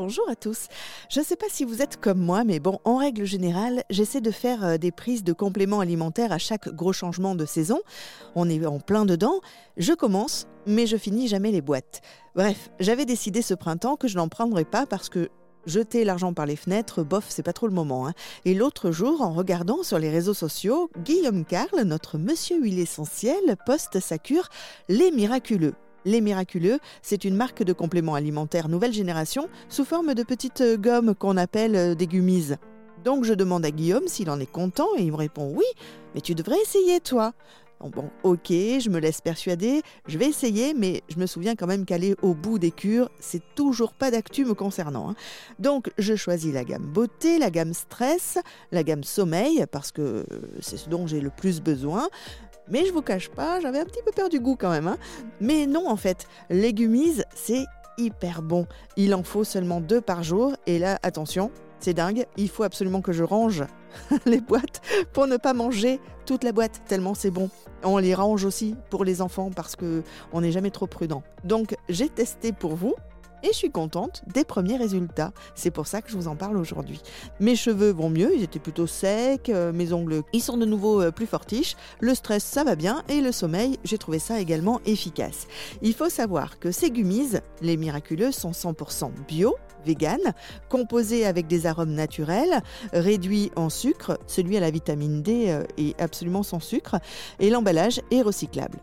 Bonjour à tous. Je ne sais pas si vous êtes comme moi, mais bon, en règle générale, j'essaie de faire euh, des prises de compléments alimentaires à chaque gros changement de saison. On est en plein dedans. Je commence, mais je finis jamais les boîtes. Bref, j'avais décidé ce printemps que je n'en prendrais pas parce que Jeter l'argent par les fenêtres, bof, c'est pas trop le moment. Hein. Et l'autre jour, en regardant sur les réseaux sociaux, Guillaume Carle, notre monsieur huile essentielle, poste sa cure Les Miraculeux. Les Miraculeux, c'est une marque de compléments alimentaires nouvelle génération sous forme de petites gommes qu'on appelle euh, des gummies. Donc je demande à Guillaume s'il en est content et il me répond oui, mais tu devrais essayer toi. Bon, ok, je me laisse persuader, je vais essayer, mais je me souviens quand même qu'aller au bout des cures, c'est toujours pas d'actu me concernant. Hein. Donc je choisis la gamme beauté, la gamme stress, la gamme sommeil, parce que c'est ce dont j'ai le plus besoin. Mais je vous cache pas, j'avais un petit peu perdu goût quand même. Hein. Mais non, en fait, légumise, c'est hyper bon. Il en faut seulement deux par jour. Et là, attention, c'est dingue, il faut absolument que je range les boîtes pour ne pas manger toute la boîte, tellement c'est bon. On les range aussi pour les enfants parce que on n'est jamais trop prudent. Donc j'ai testé pour vous et je suis contente des premiers résultats. C'est pour ça que je vous en parle aujourd'hui. Mes cheveux vont mieux, ils étaient plutôt secs, euh, mes ongles, ils sont de nouveau euh, plus fortiches, le stress, ça va bien, et le sommeil, j'ai trouvé ça également efficace. Il faut savoir que ces gummies, les miraculeux, sont 100% bio, vegan, composés avec des arômes naturels, réduits en sucre, celui à la vitamine D euh, est absolument sans sucre, et l'emballage est recyclable.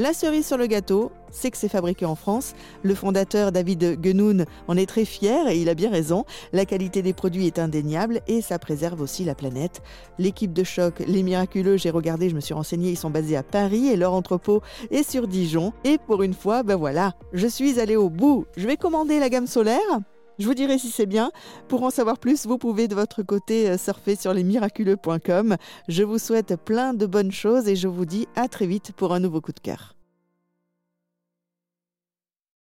La cerise sur le gâteau, c'est que c'est fabriqué en France. Le fondateur David Genoun en est très fier et il a bien raison. La qualité des produits est indéniable et ça préserve aussi la planète. L'équipe de choc, les miraculeux, j'ai regardé, je me suis renseigné, ils sont basés à Paris et leur entrepôt est sur Dijon. Et pour une fois, ben voilà, je suis allé au bout. Je vais commander la gamme solaire. Je vous dirai si c'est bien. Pour en savoir plus, vous pouvez de votre côté euh, surfer sur lesmiraculeux.com. Je vous souhaite plein de bonnes choses et je vous dis à très vite pour un nouveau coup de cœur.